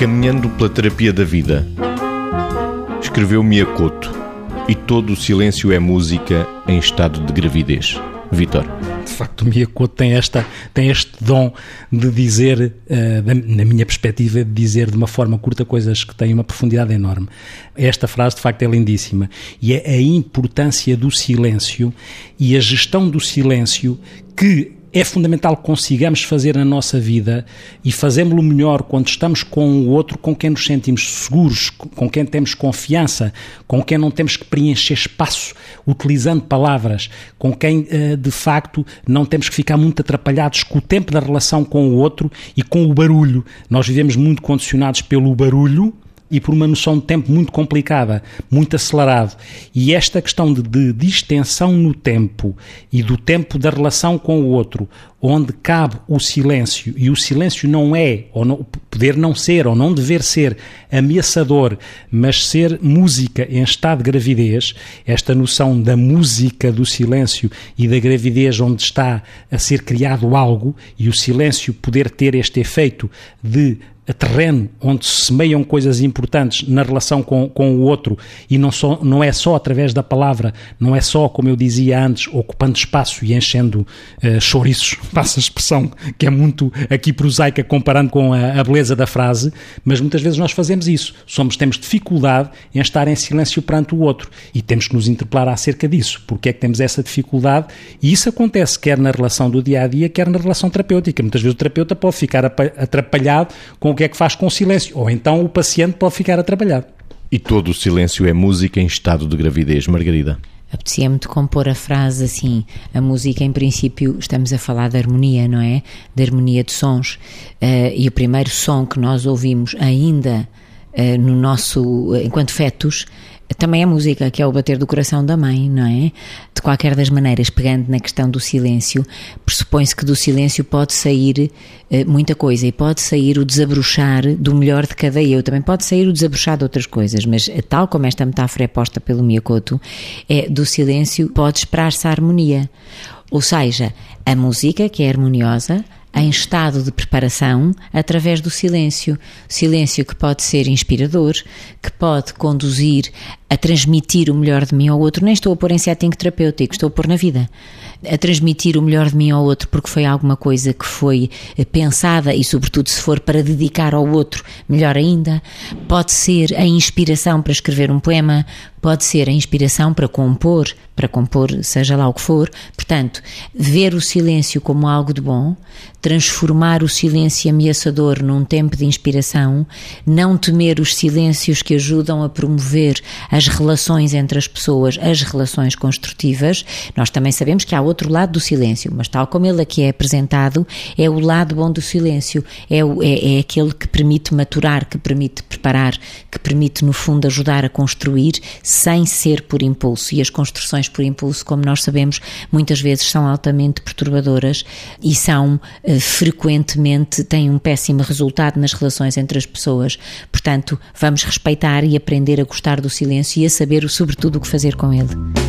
Caminhando pela terapia da vida, escreveu Miyakoto, e todo o silêncio é música em estado de gravidez. Vitor. De facto, o Miyakoto tem, esta, tem este dom de dizer, uh, na minha perspectiva, de dizer de uma forma curta coisas que têm uma profundidade enorme. Esta frase, de facto, é lindíssima. E é a importância do silêncio e a gestão do silêncio que é fundamental que consigamos fazer na nossa vida e fazemos-lo melhor quando estamos com o outro com quem nos sentimos seguros, com quem temos confiança, com quem não temos que preencher espaço utilizando palavras, com quem eh, de facto não temos que ficar muito atrapalhados com o tempo da relação com o outro e com o barulho. Nós vivemos muito condicionados pelo barulho e por uma noção de tempo muito complicada, muito acelerado. E esta questão de, de, extensão no tempo e do tempo da relação com o outro, onde cabe o silêncio, e o silêncio não é, ou não, poder não ser, ou não dever ser ameaçador, mas ser música em estado de gravidez, esta noção da música do silêncio e da gravidez onde está a ser criado algo, e o silêncio poder ter este efeito de terreno onde se semeiam coisas importantes na relação com, com o outro e não, só, não é só através da palavra, não é só, como eu dizia antes, ocupando espaço e enchendo uh, chouriços, passa a expressão que é muito aqui prosaica comparando com a, a, beleza da frase, mas muitas vezes nós fazemos isso. Somos, temos dificuldade em estar em silêncio perante o outro e temos que nos interpelar acerca disso. Porque é que temos essa dificuldade? E isso acontece quer na relação do dia a dia, quer na relação terapêutica. Muitas vezes o terapeuta pode ficar atrapalhado com o que é que faz com o silêncio, ou então o paciente pode ficar atrapalhado. E todo o silêncio é música em estado de gravidez, Margarida? Apetecia-me de compor a frase assim: a música, em princípio, estamos a falar de harmonia, não é? De harmonia de sons. Uh, e o primeiro som que nós ouvimos ainda uh, no nosso, enquanto fetos, também a música, que é o bater do coração da mãe, não é? De qualquer das maneiras, pegando na questão do silêncio, pressupõe-se que do silêncio pode sair eh, muita coisa e pode sair o desabrochar do melhor de cada eu, também pode sair o desabrochar de outras coisas, mas eh, tal como esta metáfora é posta pelo Miyakoto, é do silêncio pode esperar-se a harmonia. Ou seja, a música, que é harmoniosa, em estado de preparação através do silêncio. Silêncio que pode ser inspirador, que pode conduzir a transmitir o melhor de mim ao outro. Nem estou a pôr em setting terapêutico, estou a pôr na vida. A transmitir o melhor de mim ao outro porque foi alguma coisa que foi eh, pensada e, sobretudo, se for para dedicar ao outro, melhor ainda. Pode ser a inspiração para escrever um poema, pode ser a inspiração para compor, para compor seja lá o que for. Portanto, ver o silêncio como algo de bom, transformar o silêncio ameaçador num tempo de inspiração, não temer os silêncios que ajudam a promover as relações entre as pessoas, as relações construtivas. Nós também sabemos que há outro lado do silêncio, mas tal como ele aqui é apresentado, é o lado bom do silêncio, é, o, é, é aquele que permite maturar, que permite preparar, que permite, no fundo, ajudar a construir sem ser por impulso. E as construções por impulso, como nós sabemos, muitas vezes são altamente perturbadoras e são eh, frequentemente têm um péssimo resultado nas relações entre as pessoas. Portanto, vamos respeitar e aprender a gostar do silêncio e a saber, sobretudo, o que fazer com ele.